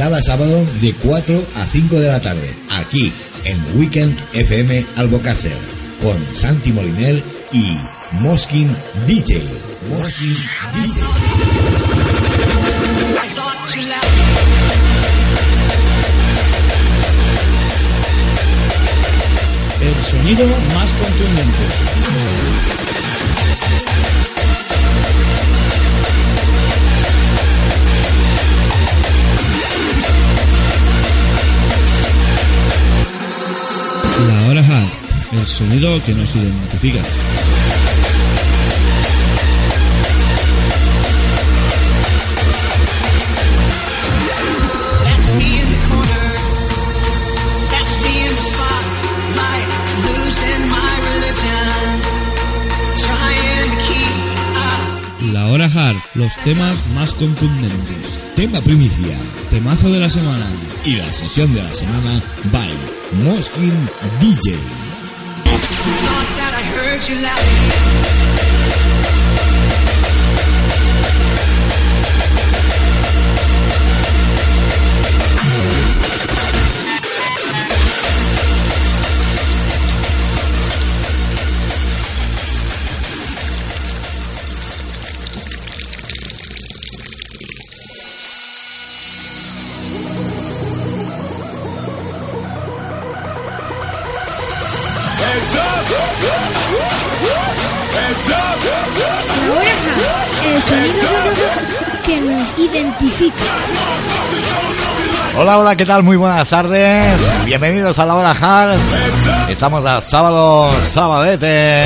cada sábado de 4 a 5 de la tarde, aquí en Weekend FM Albocácer, con Santi Molinel y Moskin DJ. Moskin DJ. El sonido más contundente. La hora hard, el sonido que nos identifica. Los temas más contundentes. Tema primicia Temazo de la semana. y la sesión de la semana by Moskin DJ. Sonido que nos identifica. Hola, hola, ¿qué tal? Muy buenas tardes. Bienvenidos a la hora hard. Estamos a sábado, sabadete.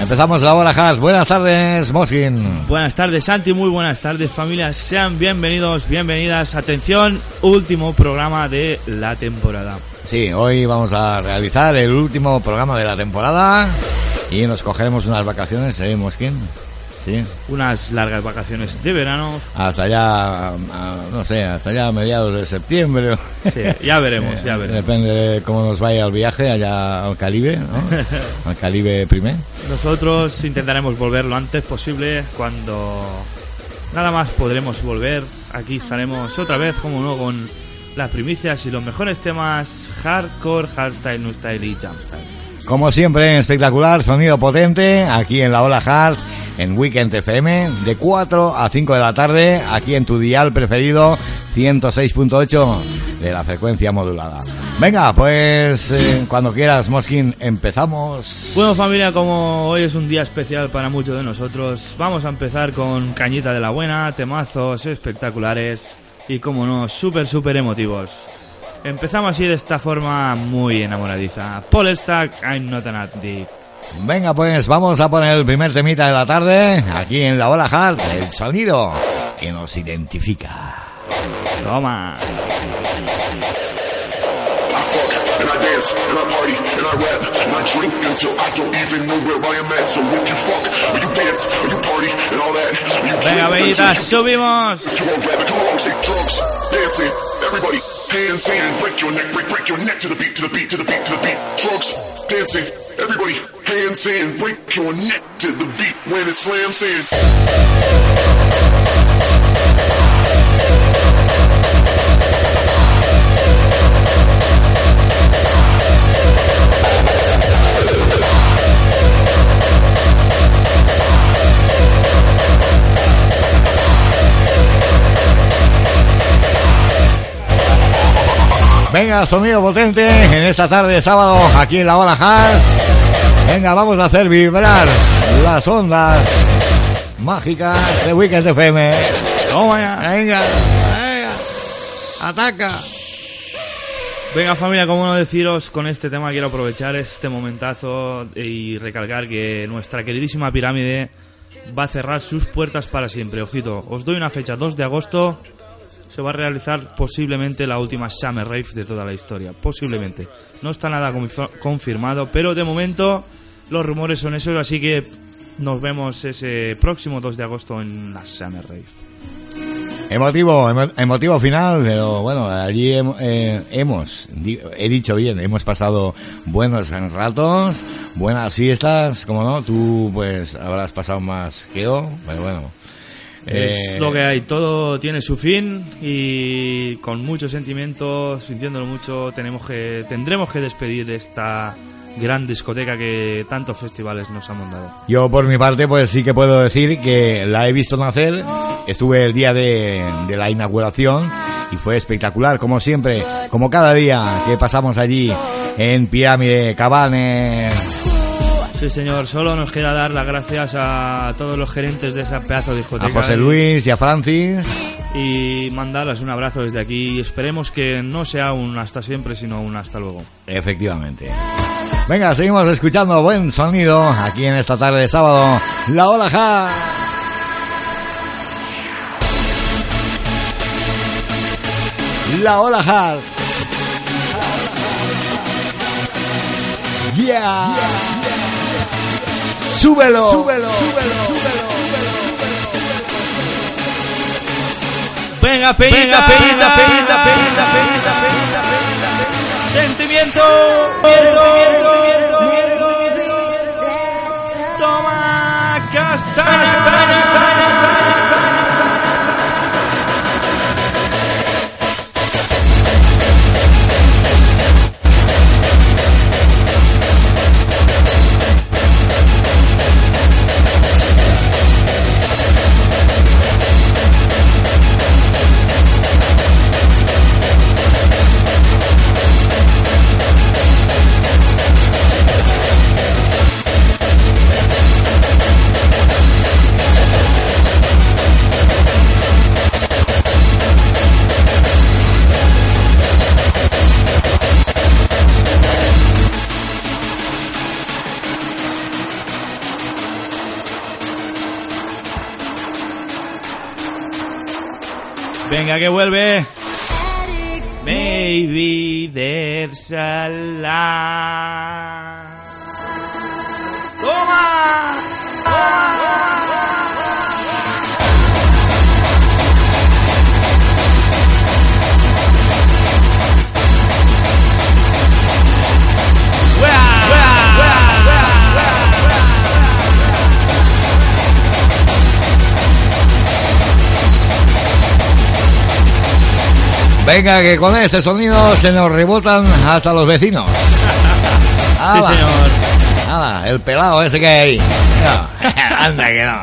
Empezamos la hora hard. Buenas tardes, Moskin. Buenas tardes, Santi. Muy buenas tardes, familias. Sean bienvenidos, bienvenidas. Atención, último programa de la temporada. Sí, hoy vamos a realizar el último programa de la temporada y nos cogeremos unas vacaciones, ¿eh, Moskin? Sí, Unas largas vacaciones de verano. hasta ya, no sé, hasta ya mediados de septiembre. Sí, ya veremos, ya veremos. Depende de cómo nos vaya el viaje allá al Caribe, ¿no? al Caribe primer. Nosotros intentaremos volver lo antes posible. Cuando nada más podremos volver, aquí estaremos otra vez, como no, con las primicias y los mejores temas hardcore, hardstyle, new style y jumpstyle. Como siempre, espectacular, sonido potente, aquí en la Ola Hard, en Weekend FM, de 4 a 5 de la tarde, aquí en tu dial preferido, 106.8 de la frecuencia modulada. Venga, pues eh, cuando quieras, Moskin, empezamos. Bueno familia, como hoy es un día especial para muchos de nosotros, vamos a empezar con Cañita de la Buena, temazos espectaculares y como no, súper súper emotivos. Empezamos así de esta forma muy enamoradiza. Paul Stack, I'm not an addict. Venga, pues vamos a poner el primer temita de la tarde, aquí en la Ola Hard, el sonido que nos identifica. Toma. I fuck and I dance and I party and I rap and I drink until I don't even know where I am at. So if you fuck or you dance or you party and all that, you Venga, drink bellitas, until subimos. you on, grab it, come along, say drugs, dancing, everybody. Hands in, break your neck, break, break your neck to the beat, to the beat, to the beat, to the beat. Drugs, dancing, everybody. Hands in, break your neck to the beat when it slams in. Venga, sonido potente en esta tarde de sábado aquí en la Ola Hard. Venga, vamos a hacer vibrar las ondas mágicas de Weekend FM. Toma ya. Venga, venga, ataca. Venga familia, como no deciros, con este tema quiero aprovechar este momentazo y recalcar que nuestra queridísima pirámide va a cerrar sus puertas para siempre. Ojito, os doy una fecha, 2 de agosto, se va a realizar posiblemente la última Summer Rave de toda la historia. Posiblemente. No está nada confir- confirmado, pero de momento los rumores son esos, así que nos vemos ese próximo 2 de agosto en la Summer Rave. Emotivo, emo- emotivo final, pero bueno, allí eh, hemos, he dicho bien, hemos pasado buenos ratos, buenas fiestas, como no, tú pues habrás pasado más que yo, pero bueno, Es Eh, lo que hay, todo tiene su fin y con mucho sentimiento, sintiéndolo mucho, tenemos que, tendremos que despedir esta gran discoteca que tantos festivales nos han dado. Yo por mi parte pues sí que puedo decir que la he visto nacer, estuve el día de, de la inauguración y fue espectacular, como siempre, como cada día que pasamos allí en Pirámide Cabanes. Sí, señor, solo nos queda dar las gracias a todos los gerentes de esa pedazo de A discoteca. José y- Luis y a Francis. Y mandarles un abrazo desde aquí y esperemos que no sea un hasta siempre, sino un hasta luego. Efectivamente. Venga, seguimos escuchando buen sonido aquí en esta tarde de sábado. La Ola Ja. La Ola Ja. Yeah. Súbelo. Súbelo. Venga, peñita, peñita, peñita, peñita, peñita, peñita, peñita, Sentimiento. Toma Venga, que vuelve. Maybe there's a lie. ¡Toma! Venga, que con este sonido se nos rebotan hasta los vecinos. Sí, Ala, señor. ala, el pelado ese que hay ahí. No, anda que no.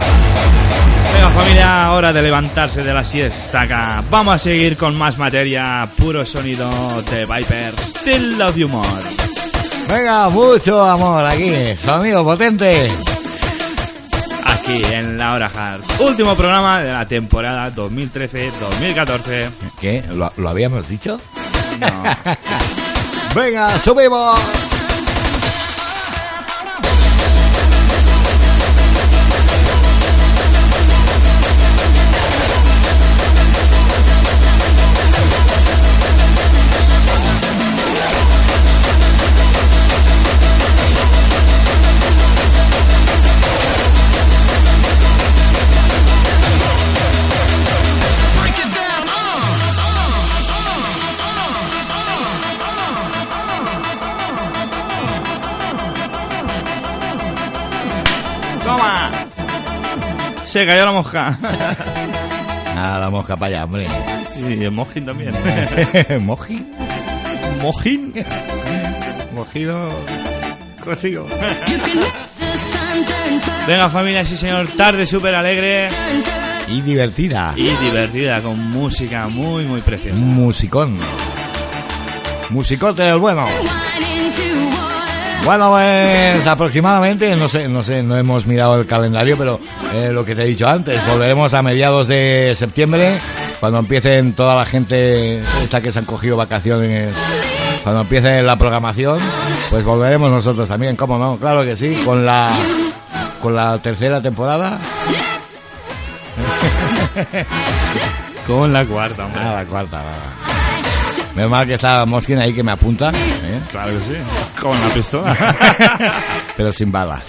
Venga familia, hora de levantarse de la siesta acá. Vamos a seguir con más materia, puro sonido de Viper. Still Love You More. Venga, mucho amor aquí, sonido potente. Aquí en La Hora Hard. Último programa de la temporada 2013-2014. ¿Qué? ¿Lo, lo habíamos dicho? No. Venga, subimos. Se cayó la mosca. Nada, la mosca para allá, hombre. Sí, el mojín también. ¿Moji? ¿Mojín? Mojino. Consigo. Venga familia, sí señor, tarde súper alegre Y divertida. y divertida, con música muy muy preciosa. Musicón. Musicote del bueno. Bueno, pues aproximadamente, no sé, no sé, no hemos mirado el calendario, pero eh, lo que te he dicho antes, volveremos a mediados de septiembre, cuando empiecen toda la gente esta que se han cogido vacaciones, cuando empiece la programación, pues volveremos nosotros también, ¿cómo no? Claro que sí, con la con la tercera temporada. Con la cuarta, hombre. Ah, la cuarta. va. Menos mal que está Moskin ahí que me apunta, ¿eh? Claro que sí. Con la pistola. pero sin balas.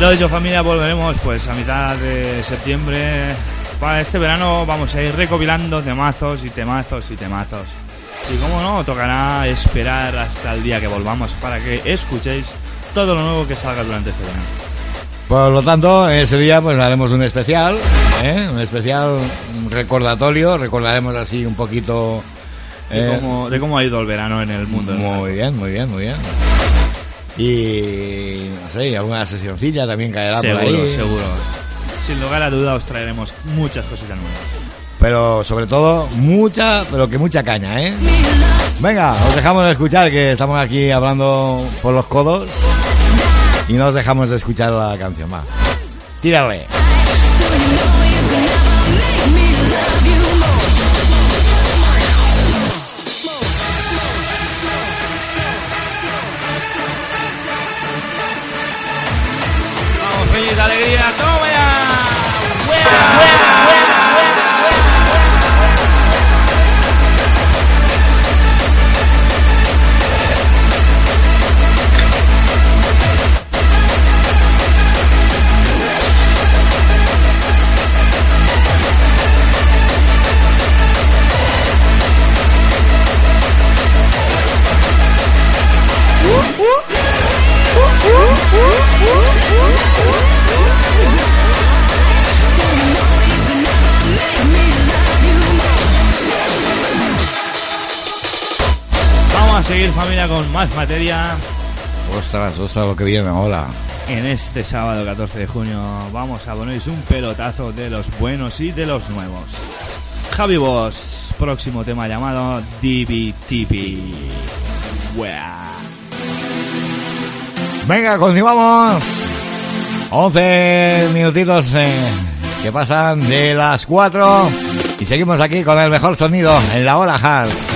Lo dicho familia, volveremos pues a mitad de septiembre. Para este verano vamos a ir recopilando temazos y temazos y temazos. Y como no, tocará esperar hasta el día que volvamos para que escuchéis todo lo nuevo que salga durante este verano. Por lo tanto, ese día pues haremos un especial, ¿eh? un especial recordatorio, recordaremos así un poquito... De, eh, cómo, de cómo ha ido el verano en el mundo. muy bien, muy bien, muy bien. Y no sé, alguna sesioncilla también caerá por Seguro, ahí. seguro. Sin lugar a duda os traeremos muchas cositas nuevas. Pero sobre todo, mucha, pero que mucha caña, ¿eh? Venga, os dejamos de escuchar que estamos aquí hablando por los codos y no os dejamos de escuchar la canción más. Tírale. Familia con más materia. Ostras, ostras, lo que viene, hola. En este sábado 14 de junio vamos a poneros un pelotazo de los buenos y de los nuevos. Javi Boss, próximo tema llamado DBTP. Wea. Venga, continuamos. 11 minutitos eh, que pasan de las 4 y seguimos aquí con el mejor sonido en la hora hard.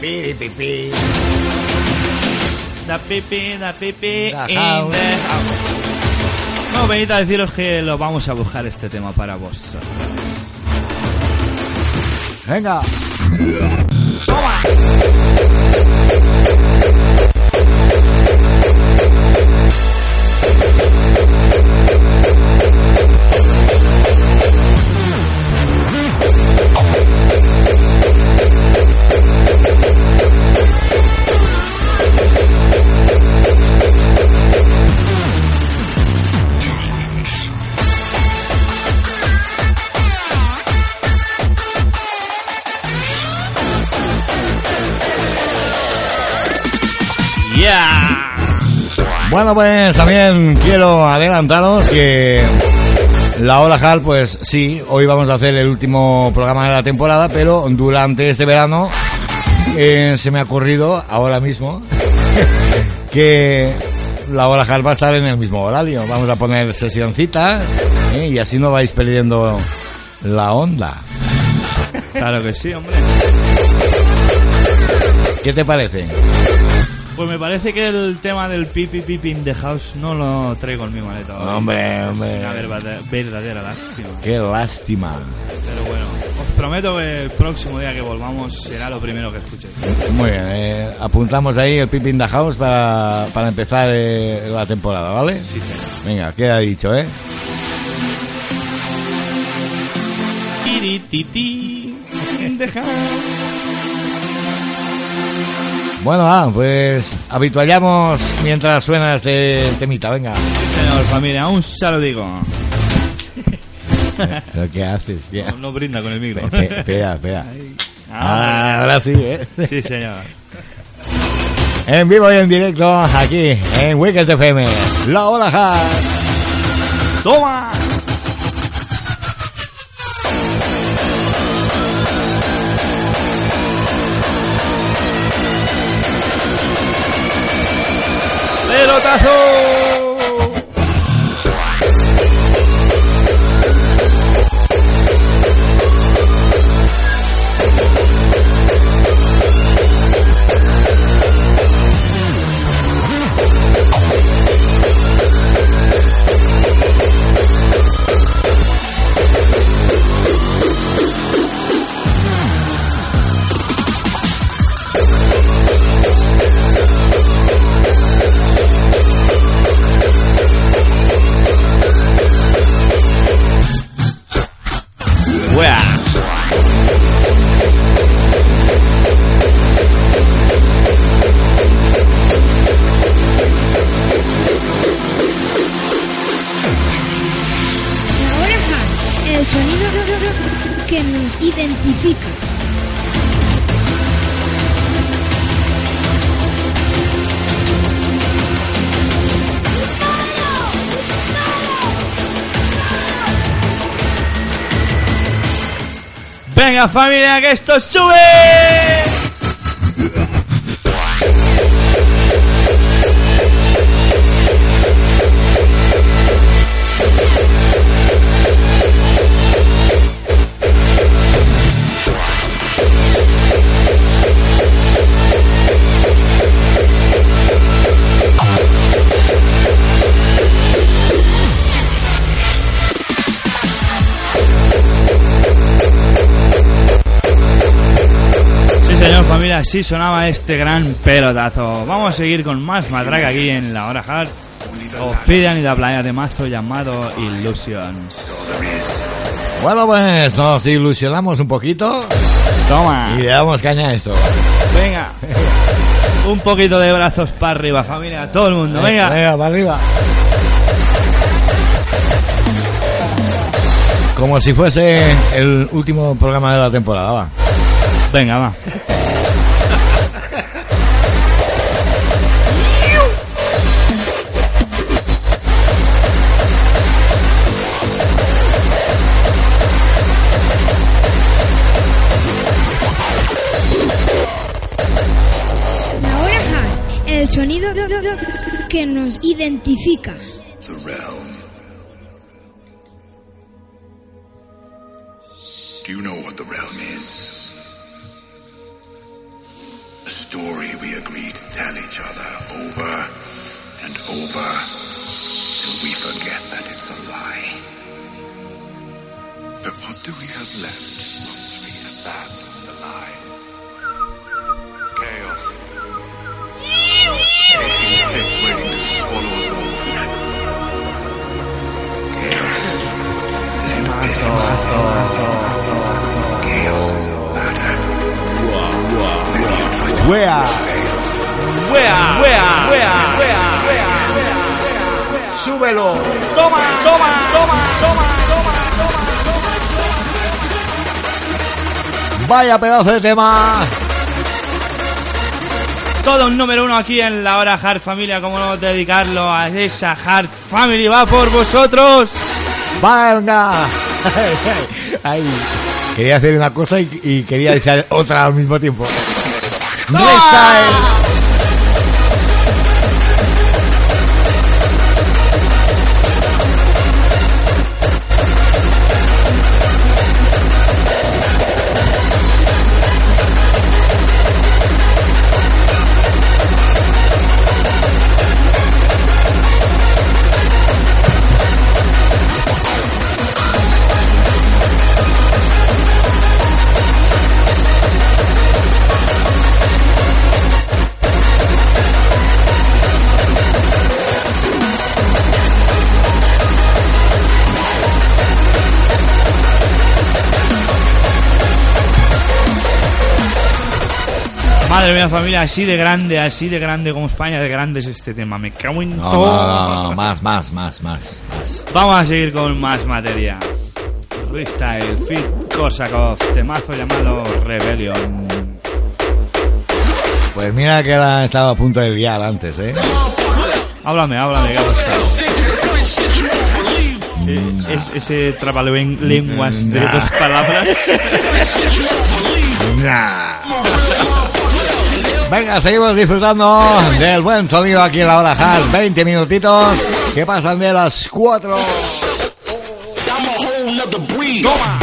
Piripipi. Da pipi, da pipi, Da in house. the house. No, venid a deciros que lo vamos a buscar este tema para vos. Venga. Bueno, pues también quiero adelantaros que la Hora Hard, pues sí, hoy vamos a hacer el último programa de la temporada, pero durante este verano eh, se me ha ocurrido ahora mismo que la Hora Hard va a estar en el mismo horario. Vamos a poner sesioncitas ¿eh? y así no vais perdiendo la onda. Claro que sí, hombre. ¿Qué te parece? Pues me parece que el tema del pipi pipi in the house no lo traigo en mi maleta. hoy. Hombre, Es hombre. una verdadera, verdadera lástima. Qué lástima. Pero bueno, os prometo que el próximo día que volvamos será lo primero que escuchéis. Muy bien, eh, apuntamos ahí el Pippin the House para, para empezar eh, la temporada, ¿vale? Sí, señor. Venga, queda dicho, ¿eh? Tirititi in the house. Bueno, ah, pues habituallamos mientras suena este temita, venga. Señor familia, un saludico. ¿Pero qué haces? ¿Qué No, no brinda con el micro. Espe- Espera, espera. Ah, Ah, ahora sí, ¿eh? sí, señor. En vivo y en directo, aquí, en Wicked FM. La Hora Hard. ¡Toma! ¡Pelotazo! Identifica. Venga familia, que esto sube. Así sonaba este gran pelotazo. Vamos a seguir con más matraca aquí en la hora hard. Ophidian y la playa de mazo llamado Illusions. Bueno, pues nos ilusionamos un poquito Toma, y le damos caña a esto. venga. Un poquito de brazos para arriba, familia, todo el mundo, venga. Venga, para arriba. Como si fuese el último programa de la temporada, va. Venga, va. Que nos identifica. The realm. Do you know what the realm is? A story we agreed to tell each other over and over ¡Súbelo! Toma, toma, toma, toma, toma, toma. ¡Vaya pedazo de tema! Todo un número uno aquí en la hora Hard Familia. ¿Cómo no dedicarlo a esa Hard Family? Va por vosotros. ¡Venga! Ay, quería hacer una cosa y, y quería decir otra al mismo tiempo. Restyle. Madre mía, familia, así de grande, así de grande como España, de grande es este tema. Me cago en No, todo. no, no, no, más, más, más, más, más. Vamos a seguir con más materia. Freestyle, Fit Kosakov, temazo llamado Rebellion. Pues mira que la estaba a punto de liar antes, ¿eh? Háblame, háblame, ¿qué ha pasado? Eh, es- ese trabalenguas de Nah. dos palabras. Nah. Venga, seguimos disfrutando del buen sonido aquí en la hora hard. 20 minutitos que pasan de las 4. Toma.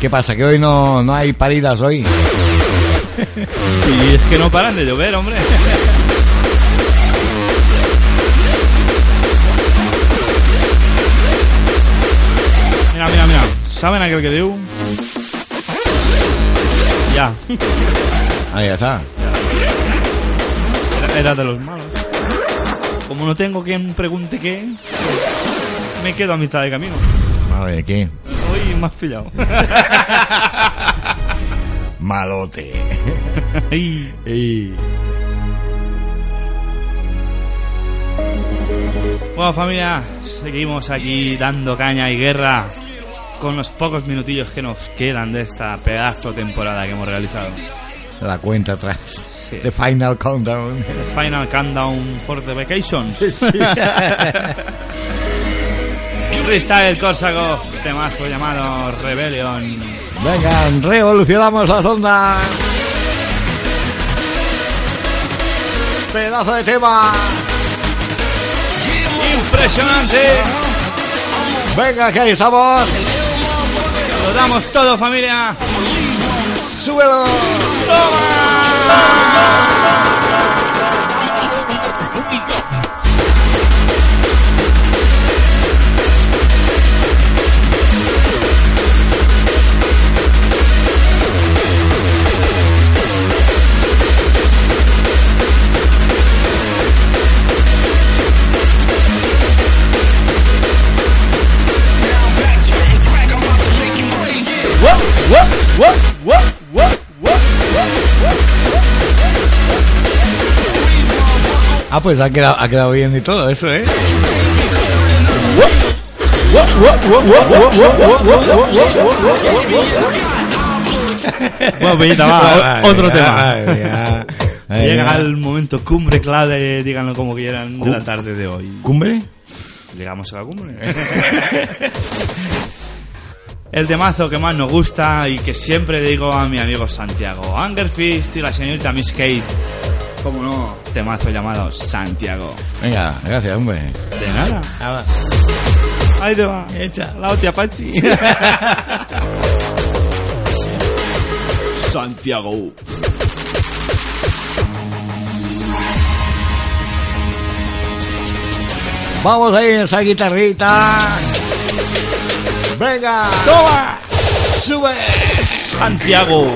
¿Qué pasa? ¿Que hoy no, no hay paridas hoy? Y es que no paran de llover, hombre. ¿Saben aquel que dio? Ya. Ahí está. Era, de los malos. Como no tengo quien pregunte qué, me quedo a mitad de camino. Madre, ¿qué? Hoy más pillado. Malote. Ay. Y- Bueno familia, seguimos aquí dando caña y guerra con los pocos minutillos que nos quedan de esta pedazo temporada que hemos realizado. La cuenta atrás. Sí. The Final Countdown. Final Countdown for the Vacations. Freestyle Korsakov, temazo llamado Rebellion. Vengan, revolucionamos las ondas. Pedazo de tema. Impresionante. Venga, que ahí estamos. Lo damos todo familia. Súbelo. Ah, pues ha quedado, ha quedado bien y todo eso, ¿eh? Bueno, Peñita, va, otro tema. Llega el momento cumbre clave, díganlo como quieran, de la tarde de hoy. ¿Cumbre? Llegamos a la cumbre. El temazo que más nos gusta y que siempre digo a mi amigo Santiago. Anger Fist y la señorita Miss Kate. Como no, temazo llamado Santiago. Venga, gracias, hombre. De nada. Ahí te va. Echa. La hostia, Pachi. Santiago. Vamos ahí en esa guitarrita. Venga. ¡Toma! Sube. Santiago.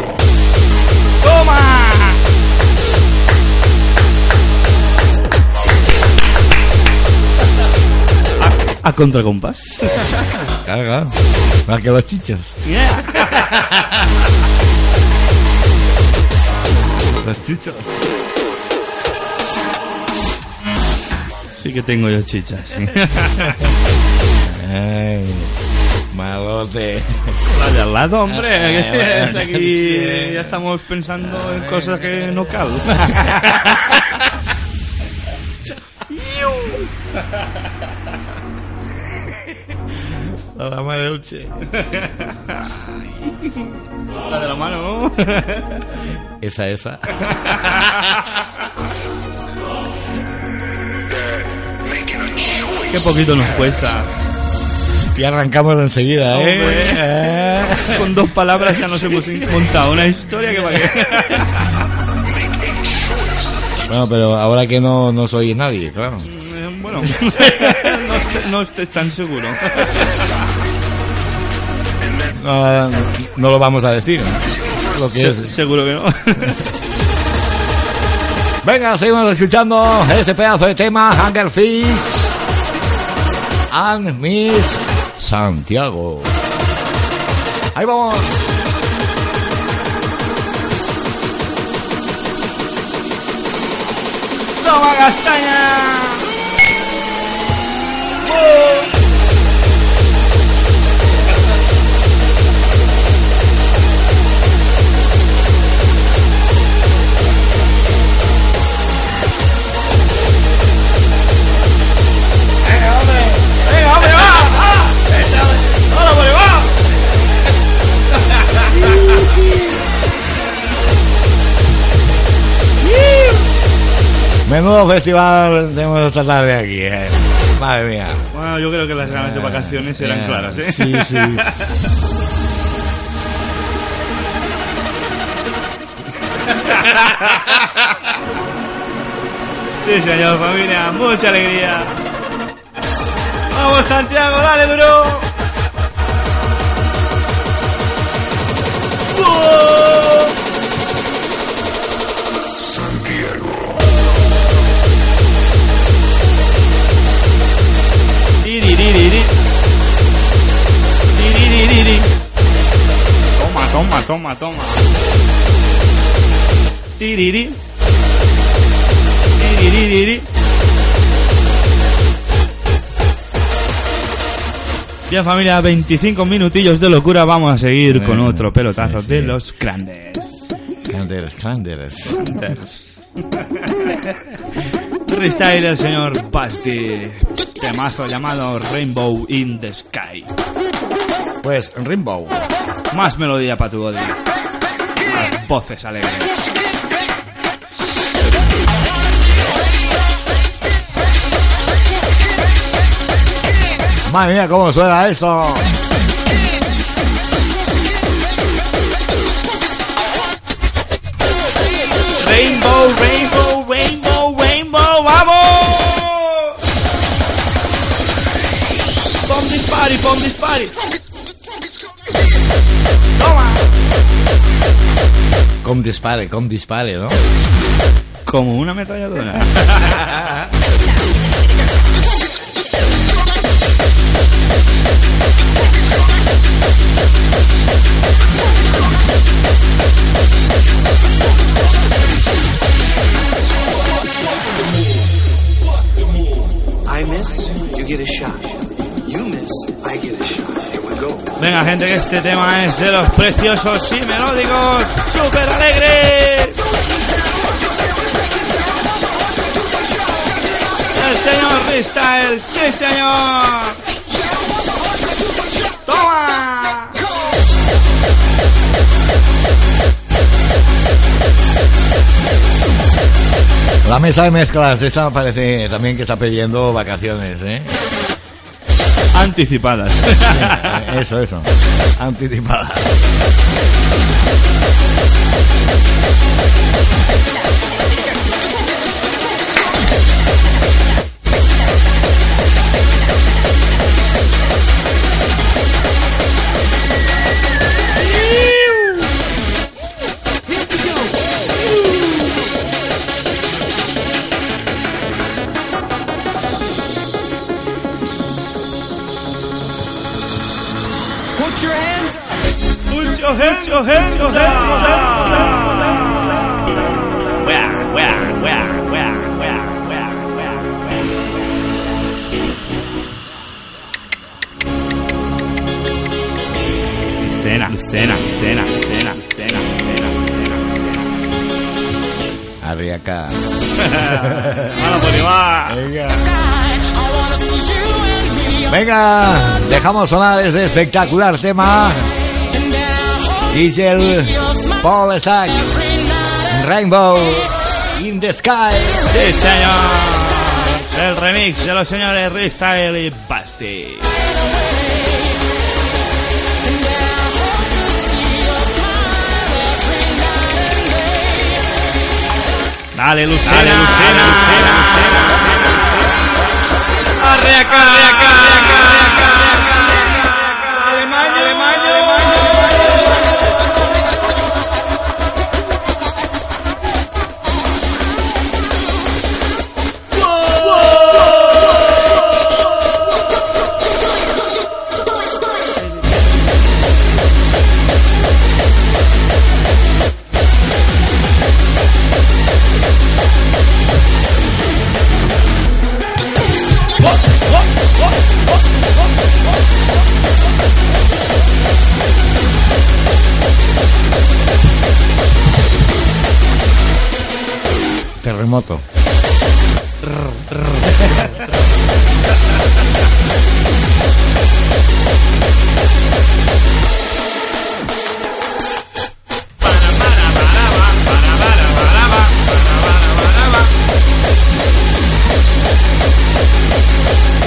¡Toma! A, contracompás. Carga. Más que los chichos. Los chichos. Sí que tengo yo chichas. Ay, malote. De al lado, hombre. Ay, bueno, hasta aquí sí. ya estamos pensando en cosas que no cal. La madre dulce. La de la mano, ¿no? Esa, esa. A. Qué poquito nos cuesta. Y arrancamos enseguida, ¿eh? Eh. Con dos palabras ya nos hemos montado una historia que para qué. Bueno, pero ahora que no, no soy nadie, claro. Bueno, no, esté- no estés tan seguro. No, no lo vamos a decir. Lo que Se- es. seguro que no. Venga, seguimos escuchando este pedazo de tema, Hunger Fish and Miss Santiago. Ahí vamos. ¡Toma castaña! ¡Venga, hombre, va! ¡Ah! ¡Échale! ¡Ahora, hombre, va! Menudo festival tenemos esta tarde aquí, eh. Madre mía. Bueno, yo creo que las ganas de vacaciones eran claras, ¿eh? Sí, sí. Sí, señor, familia, mucha alegría. Vamos, Santiago, dale duro. ¡Gol! Toma, toma, toma. Tiriri. Tiriririri. Ya familia, 25 minutillos de locura, vamos a seguir con otro pelotazo sí, de los grandes. Clanders, Clanders. Freestyle el señor Basti. Temazo llamado Rainbow in the Sky. Pues Rimbo. Más melodía para tu body. Más voces alegres. Madre mía, cómo suena esto. Rainbow, rainbow, rainbow, rainbow, vamos. Bomb this party, bomb this party. Com dispare, com dispare, ¿no? Como una ametralladora. gente, que este tema es de los preciosos y melódicos, súper alegres. El señor Freestyle, sí señor. Toma. La mesa de mezclas, esta parece también que está pidiendo vacaciones, ¿eh? Anticipadas. Eso, eso. Anticipadas. Your hands, your hands, your hands. Where, where? Cena, cena, cena, cena, cena, cena. Arriaca. Vamos, igual. Venga. Venga, dejamos sonar este espectacular tema. DJ Paul Stack. Rainbow in the Sky. Sí, señor. El remix de los señores Freestyle y Basti. Dale, Lucena. Dale, Lucena. Arreaca, arreaca, arreaca, arreaca. Alemaño, alemaño.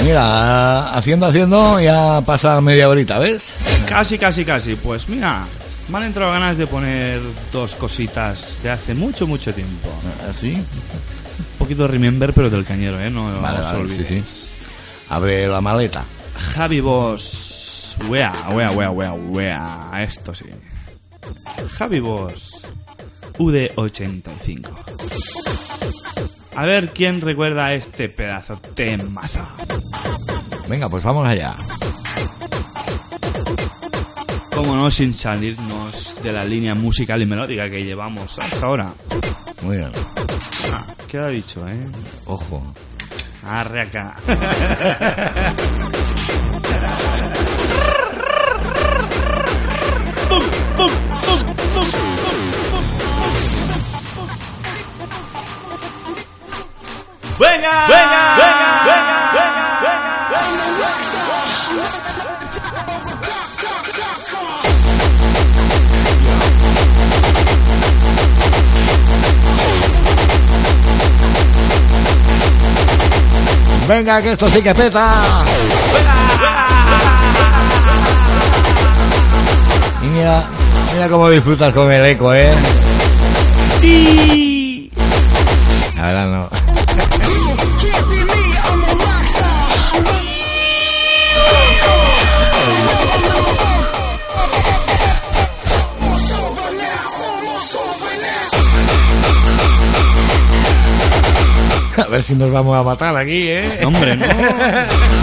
Mira, haciendo, haciendo, ya pasa media horita, ¿ves? Casi, casi, casi. Pues mira, me han entrado ganas de poner dos cositas de hace mucho, mucho tiempo. ¿Así? Un poquito de Remember, pero del cañero, ¿eh? No Vale, os vale, sí, sí. Abre la maleta. Javi Boss. Wea, wea, wea, wea, wea. Esto sí. Javi Boss. UD85. A ver quién recuerda este pedazo de mazo. Venga, pues vamos allá como sin salirnos de la línea musical y melódica que llevamos hasta ahora. Muy bien. Ah, ¿Qué ha dicho, eh? Ojo. Arre acá. ¡Venga! ¡Venga! Venga, que esto sí que peta. Y mira, mira cómo disfrutas con el eco, ¿eh? Sí. La verdad no. A ver si nos vamos a matar aquí, ¿eh? Hombre, no.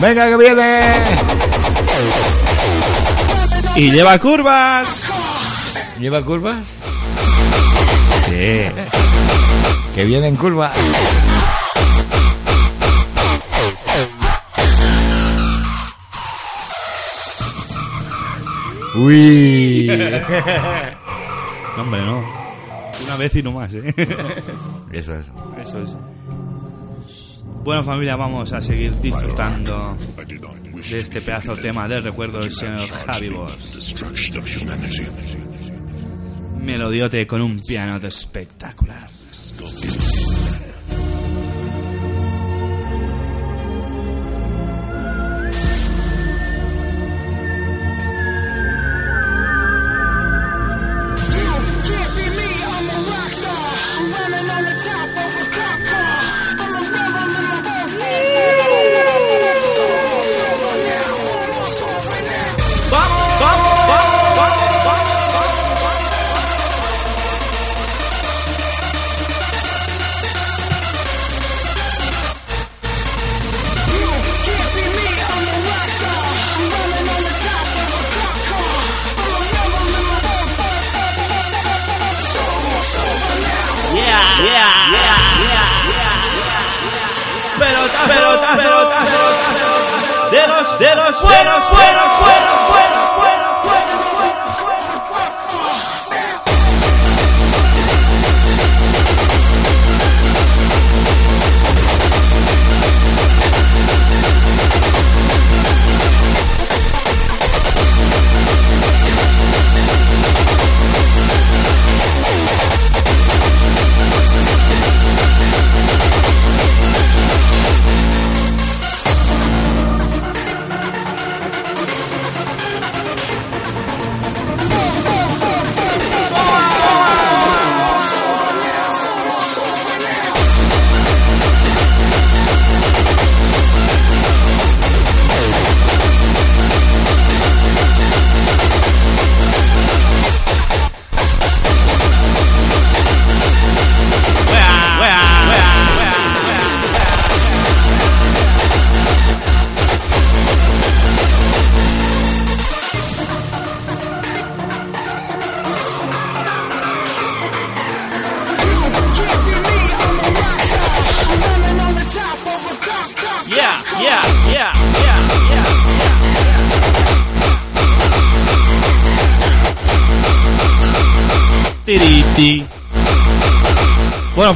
Venga, que viene. Y lleva curvas. ¿Lleva curvas? Sí. Que viene en curva. Uy. Hombre, no. Una vez y no más, ¿eh? Eso, eso. Eso, eso. Bueno, familia, vamos a seguir disfrutando de este pedazo tema del recuerdo del señor Javi Boss. Melodiote con un piano espectacular. Los, de los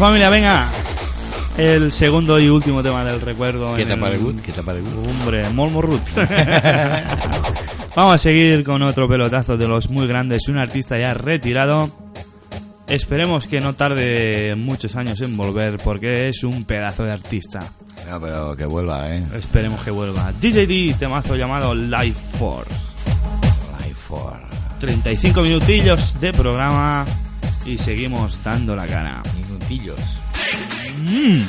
familia, venga. El segundo y último tema del recuerdo. ¿Qué te el- parece? ¿Qué te parece? Hombre, molt morrut. Vamos a seguir con otro pelotazo de los muy grandes, un artista ya retirado. Esperemos que no tarde muchos años en volver porque es un pedazo de artista. No, pero que vuelva, ¿eh? Esperemos que vuelva. DJD, temazo llamado Life Force. Life for 35 minutillos de programa y seguimos dando la cara. Mm.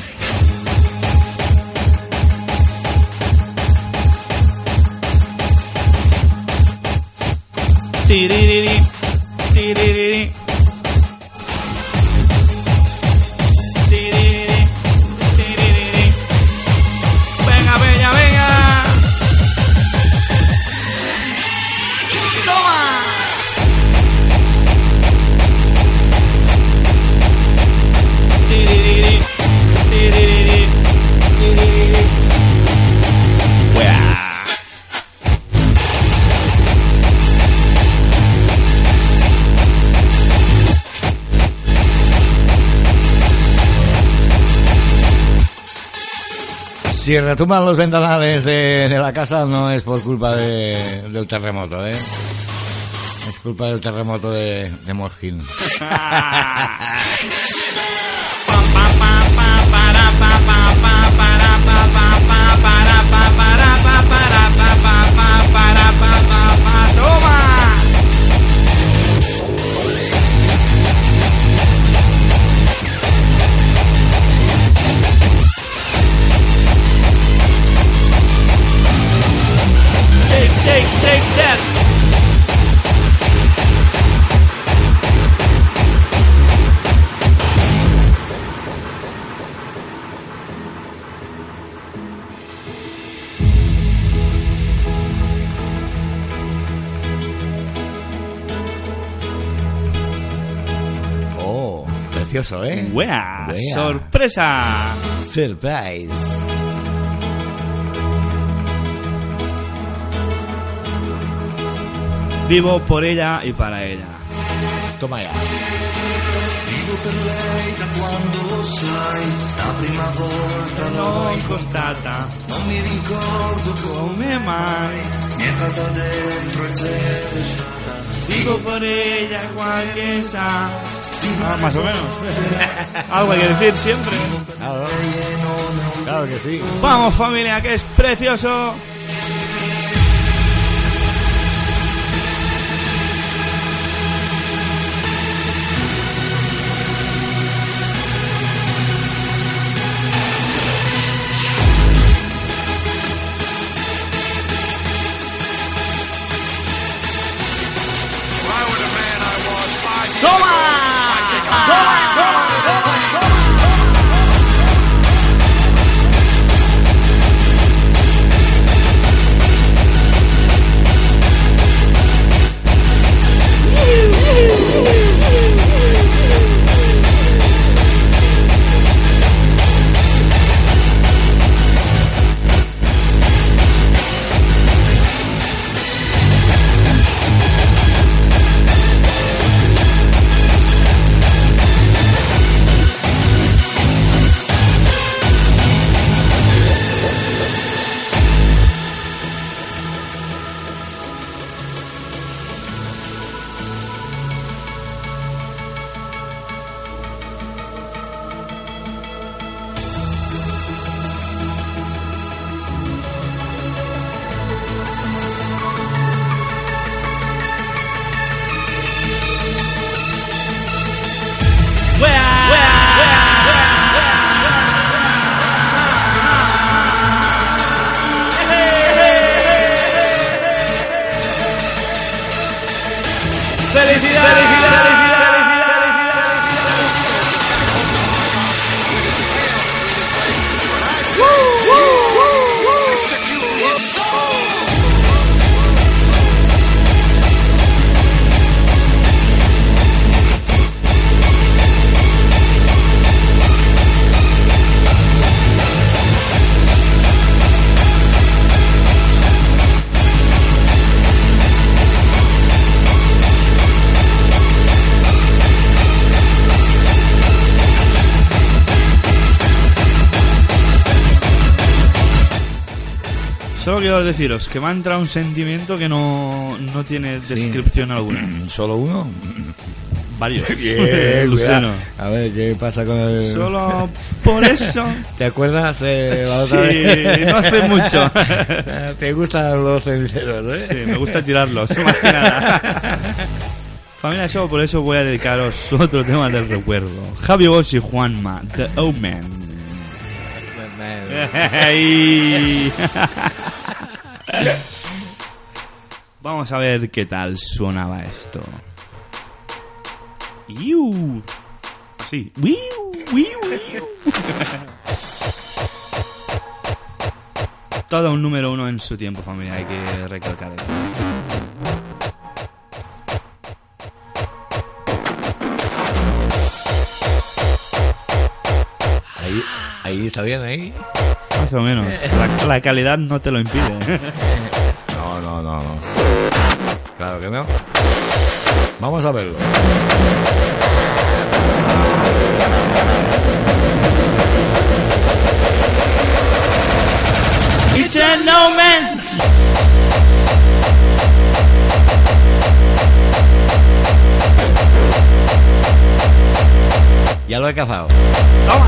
Tiririri, tiririri. Si retumban los ventanales de, la casa no es por culpa de- del terremoto, ¿eh? Es culpa del terremoto de, de. Take, take, that. Oh, precioso, ¿eh? Wea. ¡Sorpresa! Surprise. Vivo por ella y para ella. Toma ya. Vivo per lei da quando sai, la prima volta Non costata non mi ricordo come mai. mi è entrata dentro e c'è stata. Vivo por ella cualquier sa. Ah, más o menos. Algo hay que decir siempre. Claro. Claro que sí. Vamos familia, que es precioso. Solo quiero deciros que me ha entrado un sentimiento que no, no tiene descripción alguna. ¿Solo uno? Varios. Bien. A ver, ¿qué pasa con el...? Solo por eso. ¿Te acuerdas de la Sí, vez? no hace mucho. Te gustan los cenceros, ¿eh? Sí, me gusta tirarlos, más que nada. Familia Show, por eso voy a dedicaros otro tema del recuerdo. Javi Bosch y Juanma, The Omen. Vamos a ver qué tal sonaba esto. Iu. Sí. Wiu, wiu, wiu. Todo un número uno en su tiempo, familia, hay que recalcar eso. Ahí, ahí está bien, ahí. O menos. La, la calidad no te lo impide. No, no, no, no. Claro que no. Vamos a verlo. It's a no man. Ya lo he cazado. Toma.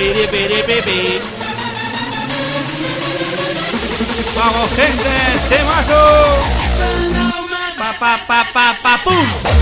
Piri, piri, pipi. Vamos, gente, temazo. Pa, pa, pa, pa, pa.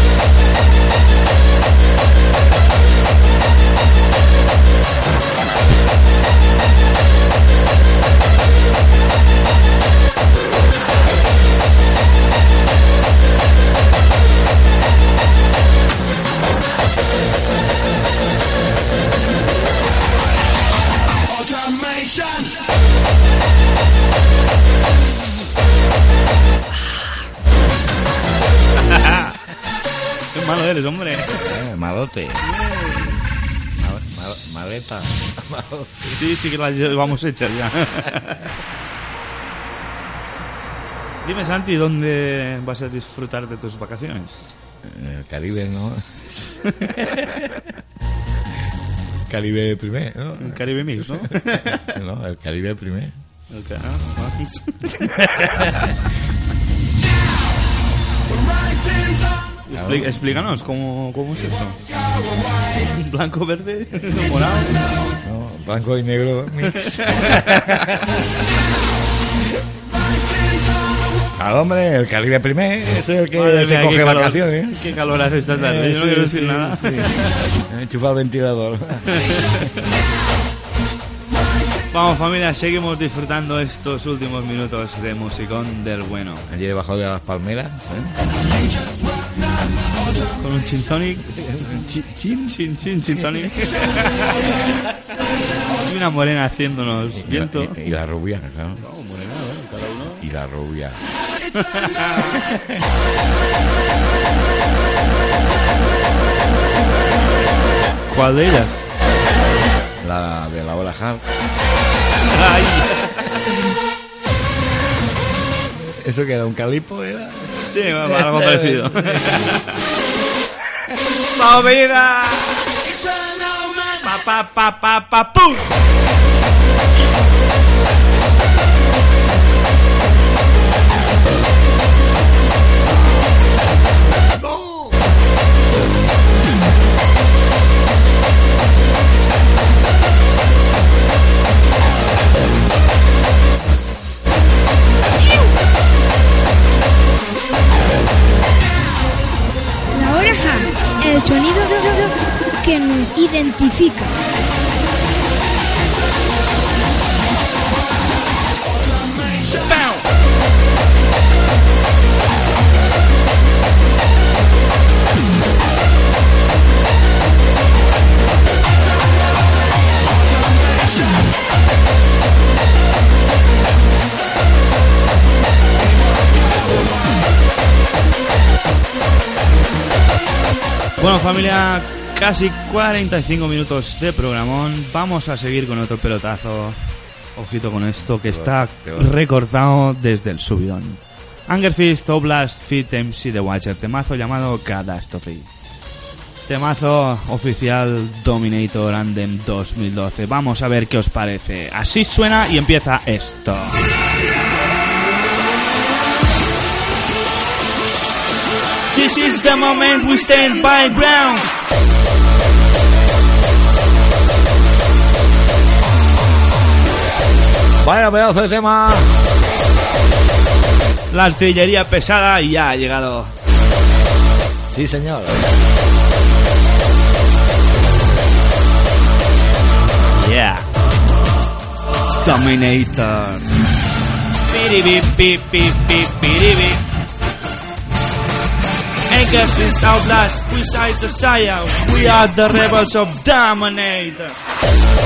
Malo eres, hombre. Eh, malote. Mal- mal- maleta. Sí, sí que las llevamos hechas ya. Dime, Santi, ¿dónde vas a disfrutar de tus vacaciones? En el Caribe, ¿no? Caribe primer, ¿no? En Caribe Mix, ¿no? No, el Caribe primer. Expli- explícanos cómo, cómo es eso. Blanco, verde, morado. No, blanco y negro mix. Al hombre, el Caribe primer es el que Madre se mía, coge calor- vacaciones. Qué calor hace esta tarde. Eh, Yo no sí, quiero decir sí, nada. sí. Enchufa el ventilador. Vamos familia, seguimos disfrutando estos últimos minutos de musicón del bueno. Allí debajo de las palmeras. ¿eh? Con un chin tonic. Chin, chin, chin, chin, chin tonic. Y una morena haciéndonos Y la- viento. Y, y la rubia, claro. Y la rubia. ¿Cuál de ellas? La de la hora hard. Ay, ¿Eso que era un calipo? Era? sí, algo parecido. ¡Vamos, vida! Pa, pa, pa, pa, pa, pum. El sonido que nos identifica. Bueno, familia, casi 45 minutos de programón. Vamos a seguir con otro pelotazo. Ojito con esto que está recortado desde el subidón. Angerfist Oblast Fit MC The Watcher, temazo llamado Catastrophe. Temazo oficial Dominator Andem 2012. Vamos a ver qué os parece. Así suena y empieza esto. This is the moment we stand by ground. Vaya pedazo de tema. La artillería pesada ya ha llegado. Sí, señor. Yeah. Dominator. Piribi, pi, pi, is outlast, we side the Saya. We are the rebels of Dominator.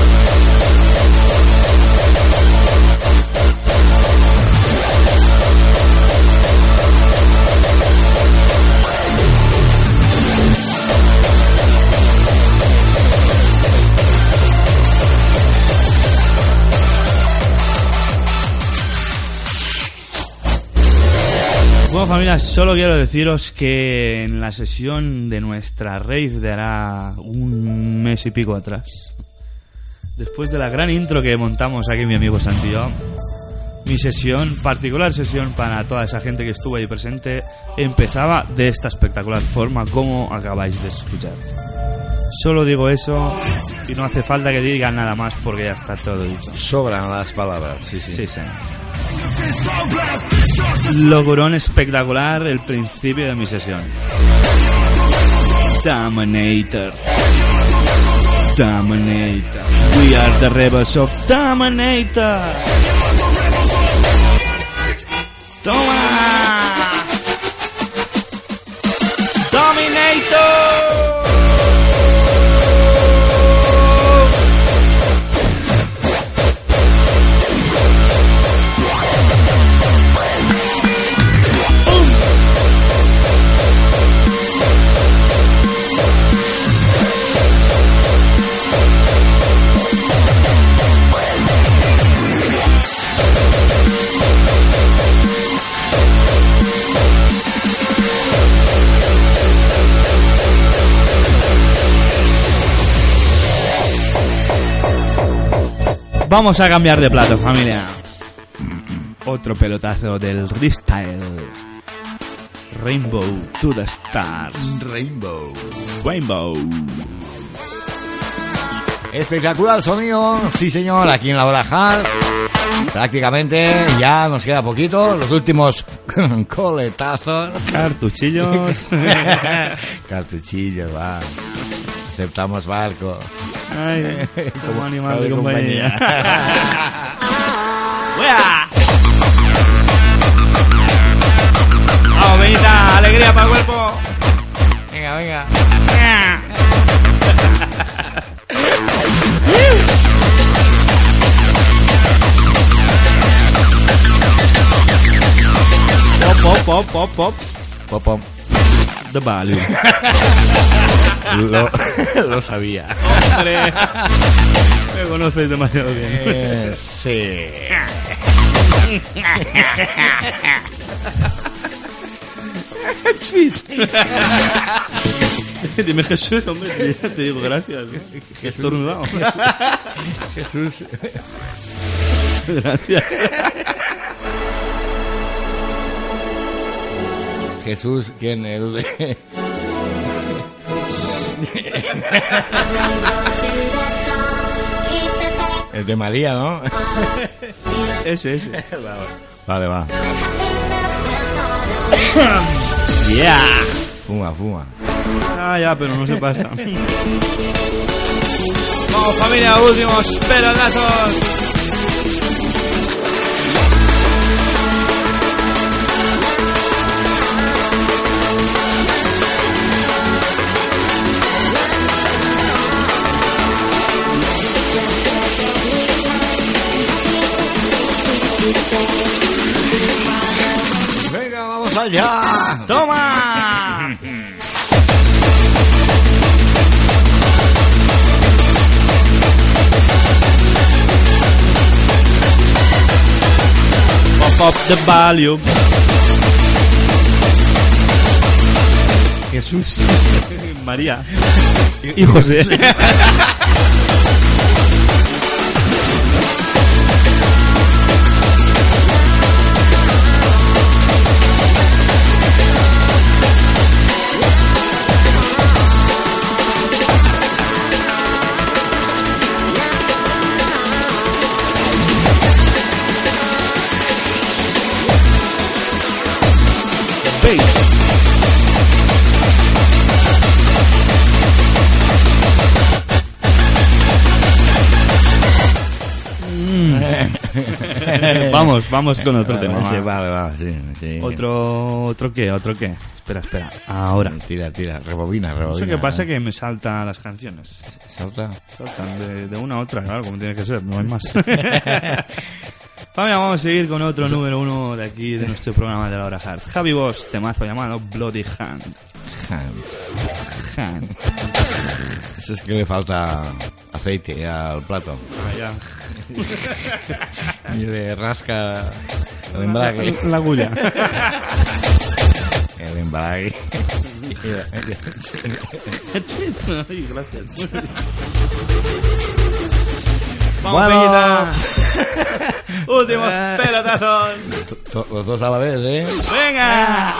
Bueno, familia, solo quiero deciros que en la sesión de nuestra rave de hará un mes y pico atrás, después de la gran intro que montamos aquí mi amigo Santillo, mi sesión, particular sesión para toda esa gente que estuvo ahí presente, empezaba de esta espectacular forma como acabáis de escuchar. Solo digo eso y no hace falta que digan nada más porque ya está todo dicho. Sobran las palabras, sí, sí. Sí. Logurón espectacular el principio de mi sesión. Dominator. Dominator. We are the rebels of Dominator. Toma. Vamos a cambiar de plato, familia. Otro pelotazo del freestyle. Rainbow to the stars. Rainbow. Rainbow. Espectacular sonido, sí señor, aquí en la Hall. Prácticamente ya nos queda poquito, los últimos coletazos. Cartuchillos. Cartuchillos, va. Aceptamos barco. Ay, como animal de compañía. ¡Wea! Vamos, Benita, alegría para el cuerpo. Venga, venga. Pop, pop, pop, pop. Pop, pop. The value. Lo, lo sabía. Hombre, me conoces demasiado bien. Eh, sí. Dime Jesús, hombre, te digo gracias. Que estornudado. Jesús. Gracias. Jesús, ¿quién? El, el de María, ¿no? Ese, ese. Vale, va. Yeah. Fuma, fuma. Ah, ya, pero no se pasa. Vamos, familia, últimos pelotazos. Allá. ¡Toma! Pop up the value. Jesús. María. Y José. vamos, vamos con otro tema. Sí, va. vale, va, sí, sí. Otro, otro qué, otro qué. Espera, espera. Ahora. Tira, tira, rebobina, No rebobina. sé qué pasa que me saltan las canciones. Salta. Saltan de, de una a otra, claro, como tiene que ser, no hay más. Familia, vamos a seguir con otro número uno de aquí, de nuestro programa de la hora hard. Javi Boss, temazo llamado Bloody Hand. Hand. Eso es que le falta aceite al plato. Allá. Y le rasca el embrague. La agulla. el embrague. Ay, gracias. Vamos, Bueno. Últimos pelotazos. Los dos a la vez, ¿eh? Venga.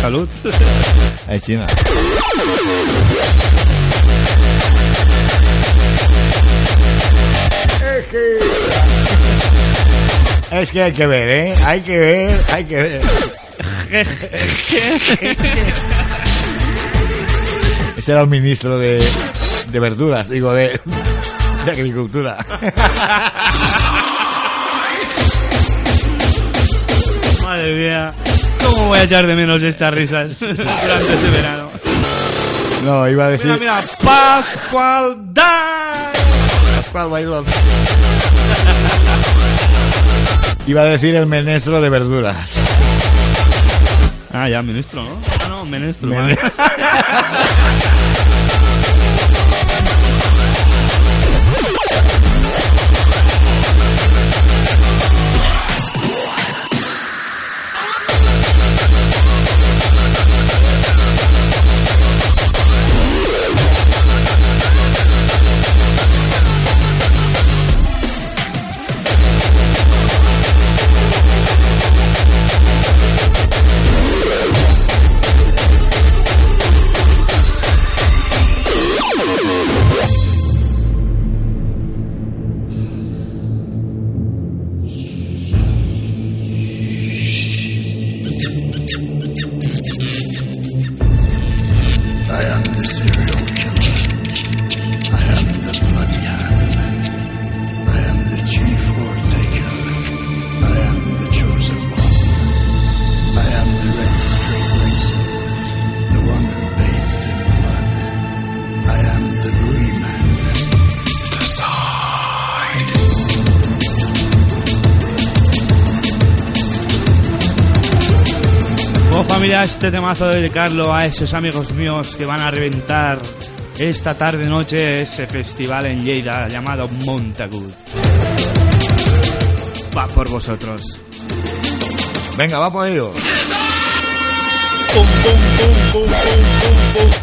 Salud. Ahí China. Es que hay que ver, ¿eh? Hay que ver, hay que ver. Ese era el ministro de, de verduras, digo, de, de agricultura. Madre mía. ¿Cómo voy a echar de menos estas risas durante este verano? No, iba a decir... Mira, mira. Pascual Day. Pascual Bailón. Iba a decir el menestro de verduras. Ah, ya, ministro, ¿no? Ah, no, ministro. Menestro. este temazo de dedicarlo a esos amigos míos que van a reventar esta tarde-noche ese festival en Lleida llamado Montagut. Va por vosotros. Venga, va por ello. Pum, pum, pum,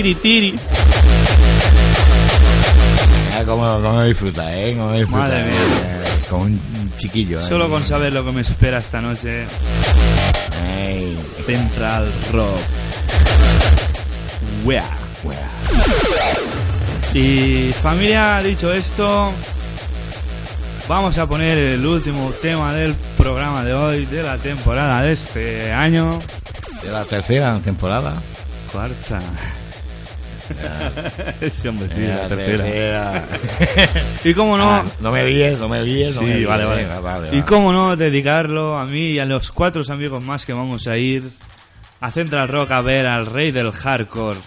Tiri, ti, tiri. Mira cómo, cómo disfruta, ¿eh? Cómo disfruta. Madre mía. eh, Como un chiquillo. ¿eh? Solo con saber lo que me espera esta noche. Central Rock. Wea. wea. Y familia, dicho esto, vamos a poner el último tema del programa de hoy, de la temporada de este año. De la tercera temporada. Cuarta. Sí, hombre, sí, la tercera. Y cómo no, Ah, no me líes, no me líes. no me Sí, líes. vale, vale. Venga, vale, Y cómo no dedicarlo a mí y a los cuatro amigos más que vamos a ir a Central Rock a ver al rey del hardcore.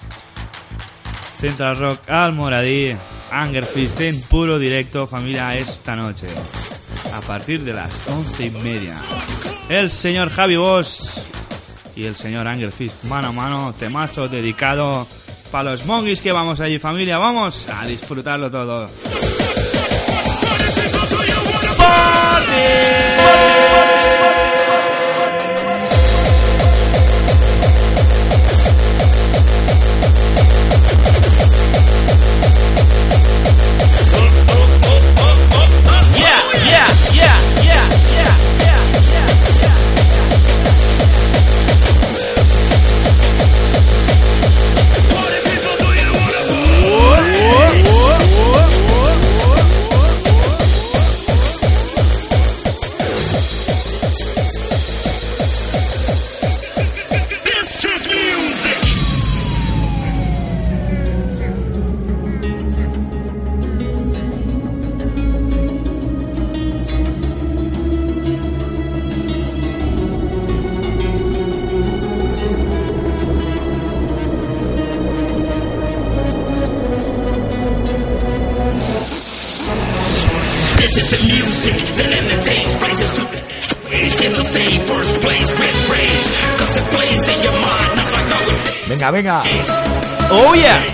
Central Rock al Moradí Angerfist en puro directo, familia, esta noche. A partir de las once y media. El señor Javi Boss y el señor Angerfist mano a mano, temazo dedicado para los monguis que vamos allí, familia. Vamos a disfrutarlo todo. Yeah,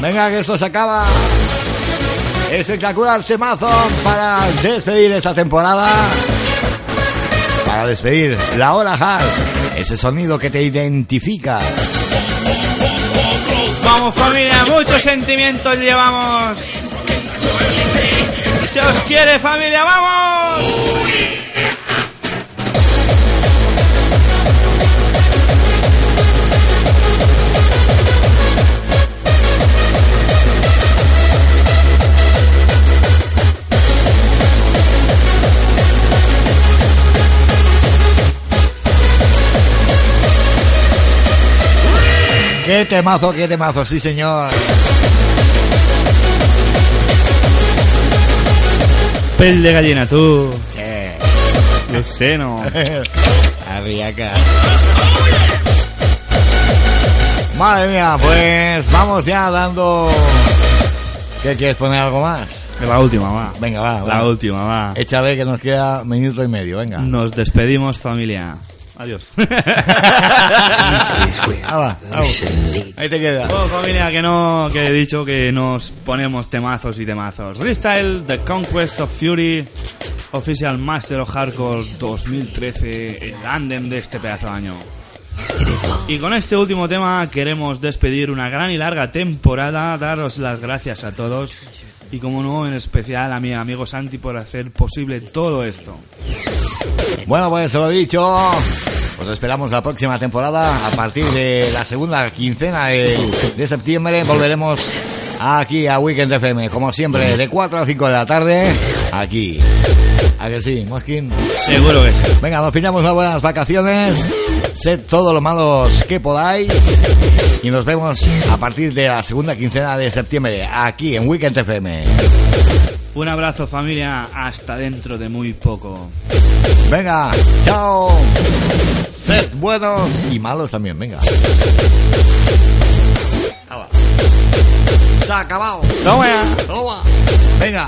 Venga, que esto se acaba. Espectacular temazo para despedir esta temporada. Para despedir la hora hard. Ese sonido que te identifica. Vamos familia, muchos sentimientos llevamos. Se os quiere familia, vamos. Qué temazo, qué temazo, sí señor. Pel de gallina tú. Sí. Lo sé, no. Arriaca. Madre mía, pues vamos ya dando... ¿Qué quieres poner algo más? La última, va. Venga, va, La va. última, va. Échale que nos queda minuto y medio, venga. Nos despedimos familia. Adiós. Ah, va, vamos. Ahí te queda. Bueno, familia, que no, que he dicho que nos ponemos temazos y temazos. Restyle, The Conquest of Fury, Official Master of Hardcore 2013, el andem de este pedazo de año. Y con este último tema queremos despedir una gran y larga temporada, daros las gracias a todos y como no, en especial a mi amigo Santi por hacer posible todo esto. Bueno, pues lo dicho. Os esperamos la próxima temporada. A partir de la segunda quincena de, de septiembre volveremos aquí a Weekend FM. Como siempre, de 4 a 5 de la tarde. Aquí. ¿A que sí, Moskin? Seguro que sí. Venga, nos pillamos unas buenas vacaciones. Sed todo lo malos que podáis. Y nos vemos a partir de la segunda quincena de septiembre aquí en Weekend FM. Un abrazo familia, hasta dentro de muy poco. Venga, chao. Sed buenos y malos también, venga. Se ha acabado. Toma ya. Toma. Venga.